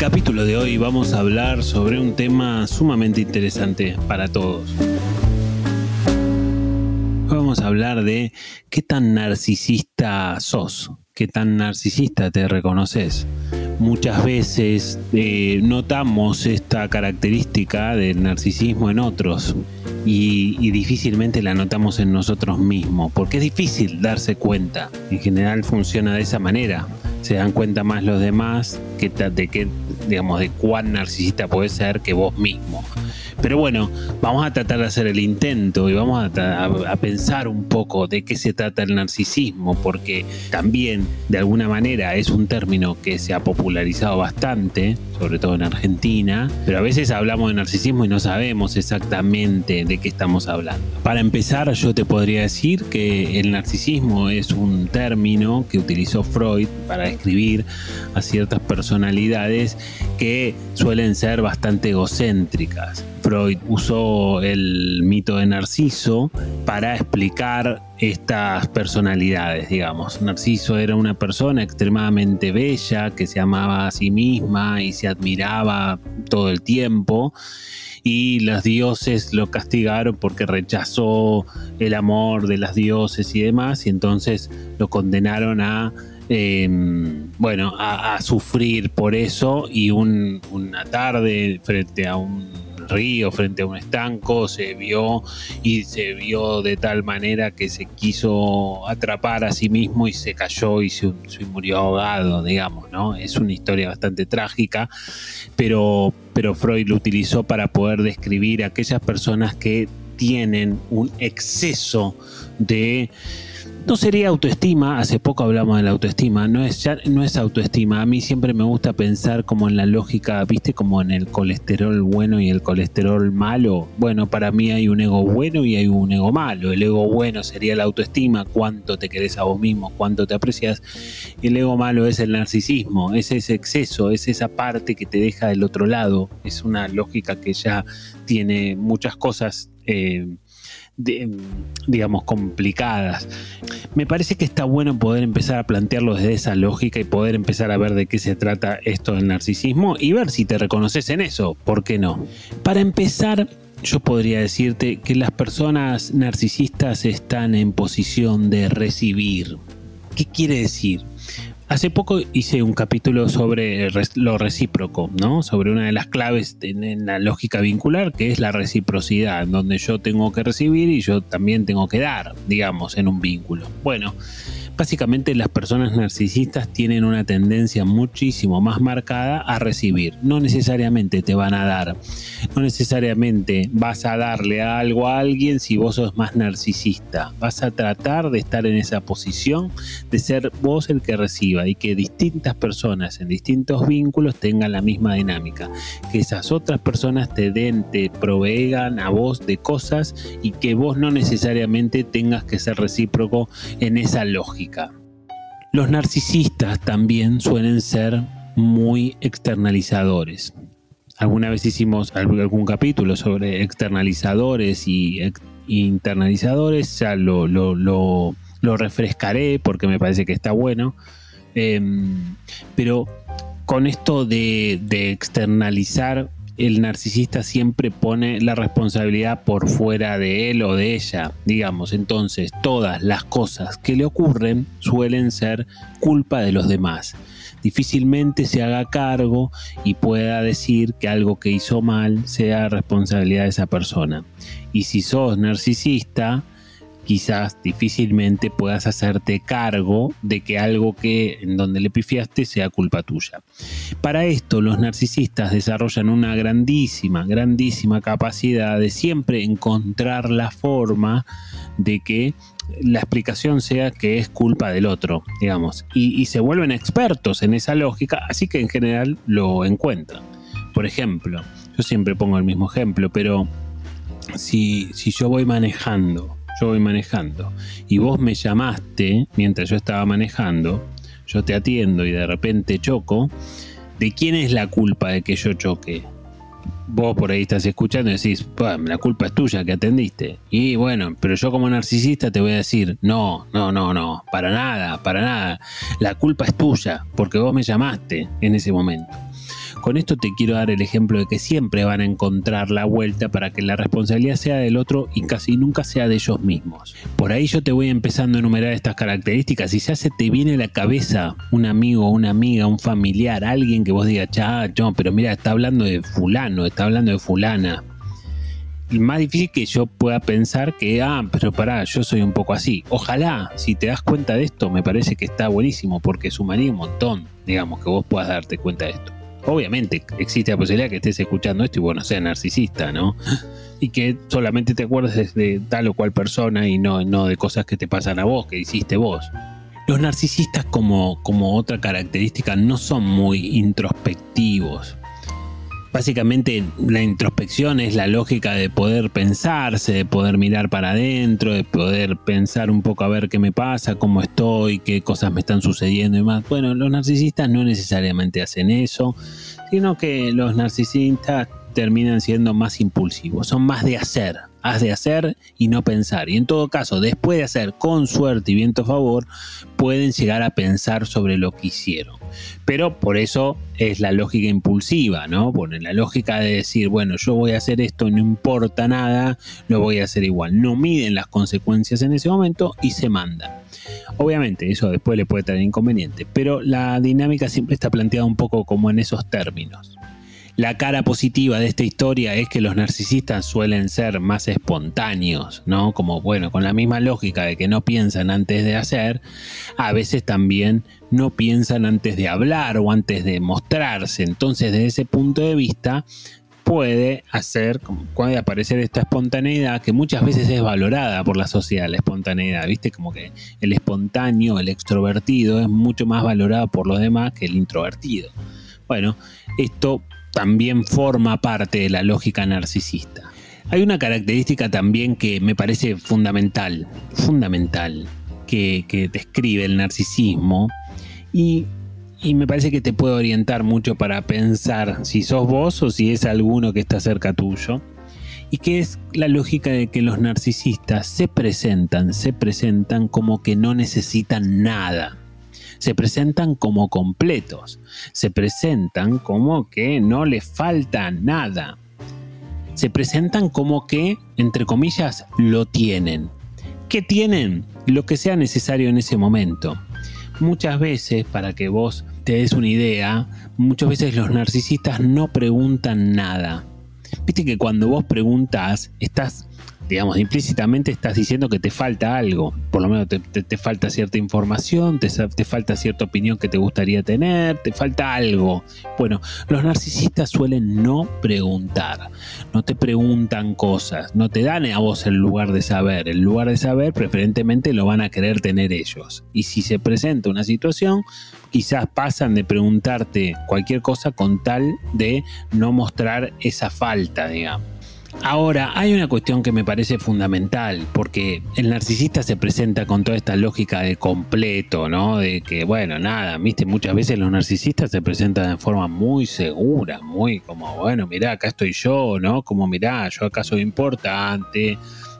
capítulo de hoy vamos a hablar sobre un tema sumamente interesante para todos. Vamos a hablar de qué tan narcisista sos, qué tan narcisista te reconoces. Muchas veces eh, notamos esta característica del narcisismo en otros y, y, difícilmente la notamos en nosotros mismos, porque es difícil darse cuenta. En general funciona de esa manera se dan cuenta más los demás que de qué, digamos, de cuán narcisista puede ser que vos mismo. Pero bueno, vamos a tratar de hacer el intento y vamos a, pensar un poco de qué se trata el narcisismo, porque también de alguna manera es un término que se ha popularizado bastante, sobre todo en Argentina, pero a veces hablamos de narcisismo y no sabemos exactamente de qué estamos hablando. Para empezar, yo te podría decir que el narcisismo es un término que utilizó Freud para describir a ciertas personalidades que suelen ser bastante egocéntricas. Freud usó el mito de Narciso para explicar estas personalidades, digamos. Narciso era una persona extremadamente bella que se amaba a sí misma y se admiraba todo el tiempo y los dioses lo castigaron porque rechazó el amor de las dioses y demás y entonces lo condenaron a em, bueno, a, sufrir por eso y una tarde frente a un río, frente a un estanco, se vio y se vio de tal manera que se quiso atrapar a sí mismo y se cayó y se, murió ahogado, digamos, ¿no? Es una historia bastante trágica, pero, pero Freud lo utilizó para poder describir a aquellas personas que tienen un exceso de no sería autoestima, hace poco hablamos de la autoestima, no es, no es autoestima. A mí siempre me gusta pensar como en la lógica, viste, como en el colesterol bueno y el colesterol malo. Bueno, para mí hay un ego bueno y hay un ego malo. El ego bueno sería la autoestima, cuánto te querés a vos mismo, cuánto te aprecias. Y el ego malo es el narcisismo, es ese exceso, es esa parte que te deja del otro lado. Es una lógica que ya tiene muchas cosas. Eh, digamos, complicadas. Me parece que está bueno poder empezar a plantearlo desde esa lógica y poder empezar a ver de qué se trata esto del narcisismo y ver si te reconoces en eso, ¿por qué no? Para empezar, yo podría decirte que las personas narcisistas están en posición de recibir. ¿Qué quiere decir? Hace poco hice un capítulo sobre lo recíproco, ¿no? Sobre una de las claves en la lógica vincular, que es la reciprocidad, donde yo tengo que recibir y yo también tengo que dar, digamos, en un vínculo. Bueno, Básicamente las personas narcisistas tienen una tendencia muchísimo más marcada a recibir. No necesariamente te van a dar. No necesariamente vas a darle algo a alguien si vos sos más narcisista. Vas a tratar de estar en esa posición de ser vos el que reciba y que distintas personas en distintos vínculos tengan la misma dinámica. Que esas otras personas te den, te provean a vos de cosas y que vos no necesariamente tengas que ser recíproco en esa lógica. Los narcisistas también suelen ser muy externalizadores. Alguna vez hicimos algún capítulo sobre externalizadores y internalizadores, ya lo, refrescaré porque me parece que está bueno. Em, pero con esto de externalizar el narcisista siempre pone la responsabilidad por fuera de él o de ella, digamos. Entonces, todas las cosas que le ocurren suelen ser culpa de los demás. Difícilmente se haga cargo y pueda decir que algo que hizo mal sea responsabilidad de esa persona. Y si sos narcisista, quizás difícilmente puedas hacerte cargo de que algo que en donde le pifiaste sea culpa tuya. Para esto los narcisistas desarrollan una grandísima, grandísima capacidad de siempre encontrar la forma de que la explicación sea que es culpa del otro, digamos, y, se vuelven expertos en esa lógica, así que en general lo encuentran. Por ejemplo, yo siempre pongo el mismo ejemplo, pero si, si yo voy manejando yo voy manejando y vos me llamaste mientras yo estaba manejando, yo te atiendo y de repente choco, ¿de quién es la culpa de que yo choque? Vos por ahí estás escuchando y decís, la culpa es tuya que atendiste. Y bueno, pero yo como narcisista te voy a decir, no, no, no, no, para nada, para nada. La culpa es tuya, porque vos me llamaste en ese momento. Con esto te quiero dar el ejemplo de que siempre van a encontrar la vuelta para que la responsabilidad sea del otro y casi nunca sea de ellos mismos. Por ahí yo te voy empezando a enumerar estas características y ya se te viene a la cabeza un amigo, una amiga, un familiar, alguien que vos digas, cha, pero mira, está hablando de fulano, está hablando de fulana más difícil que yo pueda pensar que, ah, pero pará, yo soy un poco así. Ojalá, si te das cuenta de esto, me parece que está buenísimo porque sumaría un montón, digamos, que vos puedas darte cuenta de esto. Obviamente existe la posibilidad que estés escuchando esto y bueno, sea narcisista, ¿no? Y que solamente te acuerdes de tal o cual persona y no, no de cosas que te pasan a vos, que hiciste vos. Los narcisistas como, como otra característica no son muy introspectivos, Básicamente la introspección es la lógica de poder pensarse, de poder mirar para adentro, de poder pensar un poco a ver qué me pasa, cómo estoy, qué cosas me están sucediendo y más. Bueno, los narcisistas no necesariamente hacen eso, sino que los narcisistas terminan siendo más impulsivos, son más de hacer, haz de hacer y no pensar. Y en todo caso, después de hacer con suerte y viento a favor, pueden llegar a pensar sobre lo que hicieron. Pero por eso es la lógica impulsiva, ¿no? Bueno, la lógica de decir, bueno, yo voy a hacer esto, no importa nada, lo voy a hacer igual. No miden las consecuencias en ese momento y se manda. Obviamente, eso después le puede traer inconveniente, pero la dinámica siempre está planteada un poco como en esos términos. La cara positiva de esta historia es que los narcisistas suelen ser más espontáneos, ¿no? Como, bueno, con la misma lógica de que no piensan antes de hacer, a veces también no piensan antes de hablar o antes de mostrarse. Entonces, desde ese punto de vista, puede hacer, puede aparecer esta espontaneidad que muchas veces es valorada por la sociedad, la espontaneidad, ¿viste? Como que el espontáneo, el extrovertido es mucho más valorado por los demás que el introvertido. Bueno, esto también forma parte de la lógica narcisista. Hay una característica también que me parece fundamental, fundamental, que, describe el narcisismo y, y, me parece que te puede orientar mucho para pensar si sos vos o si es alguno que está cerca tuyo. Y que es la lógica de que los narcisistas se presentan, se presentan como que no necesitan nada se presentan como completos, se presentan como que no les falta nada, se presentan como que, entre comillas, lo tienen. ¿Qué tienen? Lo que sea necesario en ese momento. Muchas veces, para que vos te des una idea, muchas veces los narcisistas no preguntan nada. Viste que cuando vos preguntas, estás digamos, implícitamente estás diciendo que te falta algo, por lo menos te, falta cierta información, te, te, falta cierta opinión que te gustaría tener, te falta algo. Bueno, los narcisistas suelen no preguntar, no te preguntan cosas, no te dan a vos el lugar de saber, el lugar de saber preferentemente lo van a querer tener ellos. Y si se presenta una situación, quizás pasan de preguntarte cualquier cosa con tal de no mostrar esa falta, digamos. Ahora, hay una cuestión que me parece fundamental, porque el narcisista se presenta con toda esta lógica de completo, ¿no? De que, bueno, nada, viste, muchas veces los narcisistas se presentan de forma muy segura, muy como, bueno, mirá, acá estoy yo, ¿no? Como, mirá, yo acá soy importante,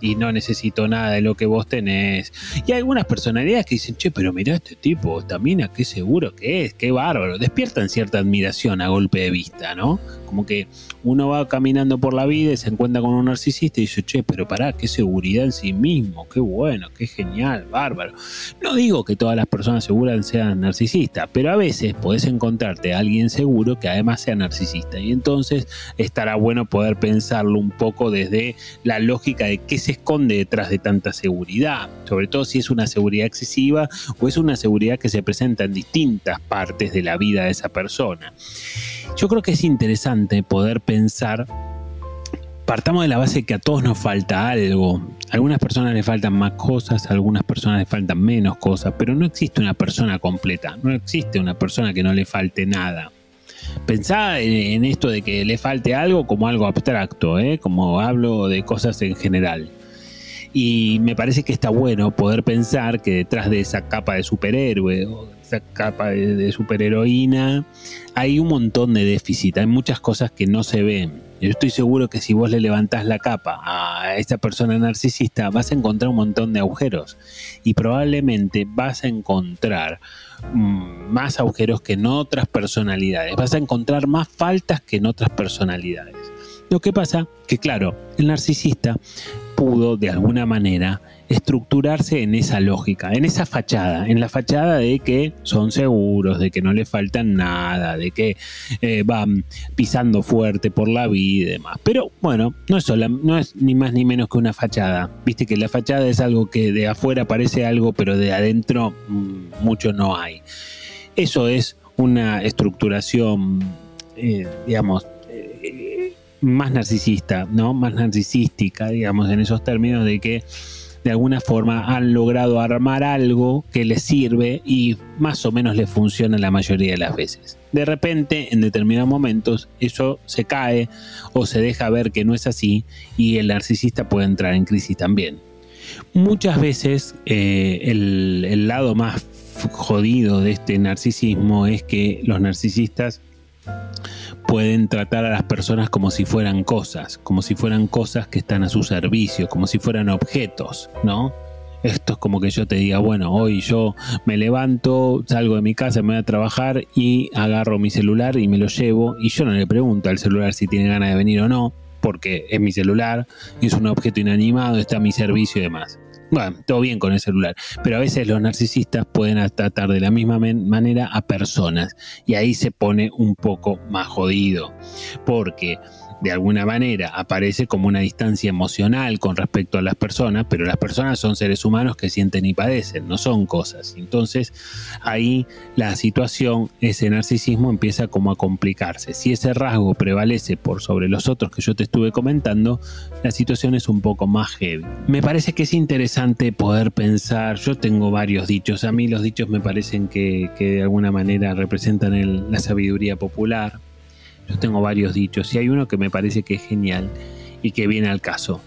y no necesito nada de lo que vos tenés. Y hay algunas personalidades que dicen, che, pero mirá este tipo, mina, qué seguro que es, qué bárbaro. Despiertan cierta admiración a golpe de vista, ¿no? Como que uno va caminando por la vida y se encuentra con un narcisista y dice, che, pero pará, qué seguridad en sí mismo, qué bueno, qué genial, bárbaro. No digo que todas las personas seguras sean narcisistas, pero a veces podés encontrarte a alguien seguro que además sea narcisista. Y entonces estará bueno poder pensarlo un poco desde la lógica de qué se esconde detrás de tanta seguridad, sobre todo si es una seguridad excesiva o es una seguridad que se presenta en distintas partes de la vida de esa persona. Yo creo que es interesante poder pensar partamos de la base que a todos nos falta algo. A algunas personas les faltan más cosas, a algunas personas les faltan menos cosas, pero no existe una persona completa, no existe una persona que no le falte nada. Pensá en, esto de que le falte algo como algo abstracto, ¿eh? como hablo de cosas en general. Y me parece que está bueno poder pensar que detrás de esa capa de superhéroe o esa capa de, superheroína hay un montón de déficit, hay muchas cosas que no se ven. Yo estoy seguro que si vos le levantás la capa a esta persona narcisista vas a encontrar un montón de agujeros y probablemente vas a encontrar... Mm, más agujeros que en otras personalidades. Vas a encontrar más faltas que en otras personalidades. Lo que pasa que, claro, el narcisista pudo de alguna manera estructurarse en esa lógica, en esa fachada, en la fachada de que son seguros, de que no le faltan nada, de que eh, van pisando fuerte por la vida y demás. Pero bueno, no es, no es ni más ni menos que una fachada. Viste que la fachada es algo que de afuera parece algo, pero de adentro mm, mucho no hay. Eso es una estructuración, eh, digamos, más narcisista, ¿no? Más narcisística, digamos, en esos términos de que de alguna forma han logrado armar algo que les sirve y más o menos les funciona la mayoría de las veces. De repente, en determinados momentos, eso se cae o se deja ver que no es así y el narcisista puede entrar en crisis también. Muchas veces eh, el, el lado más jodido de este narcisismo es que los narcisistas pueden tratar a las personas como si fueran cosas, como si fueran cosas que están a su servicio, como si fueran objetos, ¿no? Esto es como que yo te diga, bueno, hoy yo me levanto, salgo de mi casa, me voy a trabajar y agarro mi celular y me lo llevo y yo no le pregunto al celular si tiene ganas de venir o no, porque es mi celular es un objeto inanimado, está a mi servicio y demás. Bueno, todo bien con el celular, pero a veces los narcisistas pueden tratar de la misma manera a personas y ahí se pone un poco más jodido, porque de alguna manera aparece como una distancia emocional con respecto a las personas, pero las personas son seres humanos que sienten y padecen, no son cosas. Entonces ahí la situación, ese narcisismo empieza como a complicarse. Si ese rasgo prevalece por sobre los otros que yo te estuve comentando, la situación es un poco más heavy. Me parece que es interesante poder pensar, yo tengo varios dichos, a mí los dichos me parecen que, de alguna manera representan la sabiduría popular yo tengo varios dichos y hay uno que me parece que es genial y que viene al caso.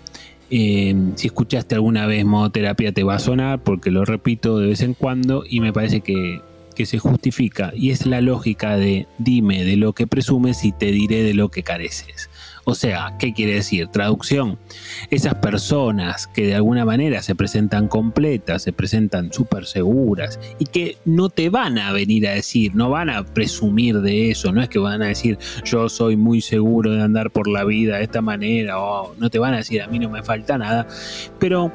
Eh, si escuchaste alguna vez modo terapia te va a sonar porque lo repito de vez en cuando y me parece que, que se justifica y es la lógica de dime de lo que presumes y te diré de lo que careces. O sea, ¿qué quiere decir? Traducción. Esas personas que de alguna manera se presentan completas, se presentan súper seguras y que no te van a venir a decir, no van a presumir de eso, no es que van a decir yo soy muy seguro de andar por la vida de esta manera o no te van a decir a mí no me falta nada, pero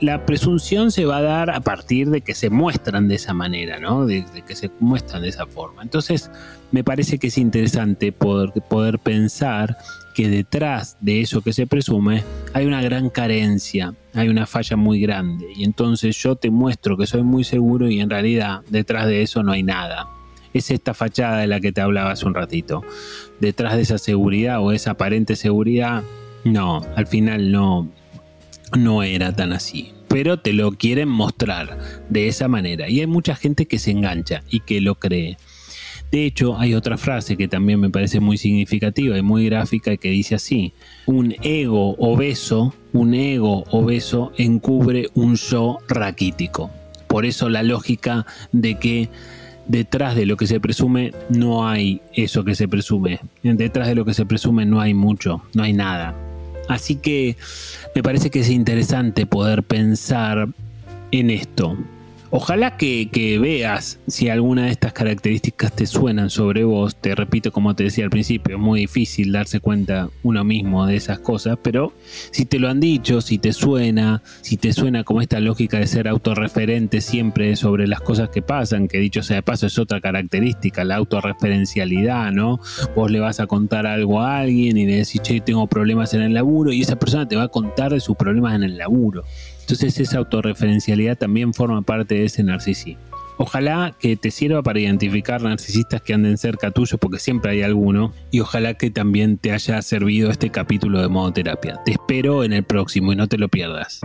la presunción se va a dar a partir de que se muestran de esa manera, ¿no? De, que se muestran de esa forma. Entonces, me parece que es interesante poder, poder pensar que detrás de eso que se presume hay una gran carencia, hay una falla muy grande. Y entonces yo te muestro que soy muy seguro y en realidad detrás de eso no hay nada. Es esta fachada de la que te hablaba hace un ratito. Detrás de esa seguridad o esa aparente seguridad, no, al final no, no era tan así. Pero te lo quieren mostrar de esa manera. Y hay mucha gente que se engancha y que lo cree. De hecho, hay otra frase que también me parece muy significativa y muy gráfica que dice así, un ego obeso, un ego obeso encubre un yo raquítico. Por eso la lógica de que detrás de lo que se presume no hay eso que se presume. Detrás de lo que se presume no hay mucho, no hay nada. Así que me parece que es interesante poder pensar en esto. Ojalá que, veas si alguna de estas características te suenan sobre vos. Te repito, como te decía al principio, es muy difícil darse cuenta uno mismo de esas cosas, pero si te lo han dicho, si te suena, si te suena como esta lógica de ser autorreferente siempre sobre las cosas que pasan, que dicho sea de paso es otra característica, la autorreferencialidad, ¿no? Vos le vas a contar algo a alguien y le decís, che, tengo problemas en el laburo, y esa persona te va a contar de sus problemas en el laburo. Entonces esa autorreferencialidad también forma parte de ese narcisismo. Ojalá que te sirva para identificar narcisistas que anden cerca tuyo, porque siempre hay alguno. Y ojalá que también te haya servido este capítulo de modo terapia. Te espero en el próximo y no te lo pierdas.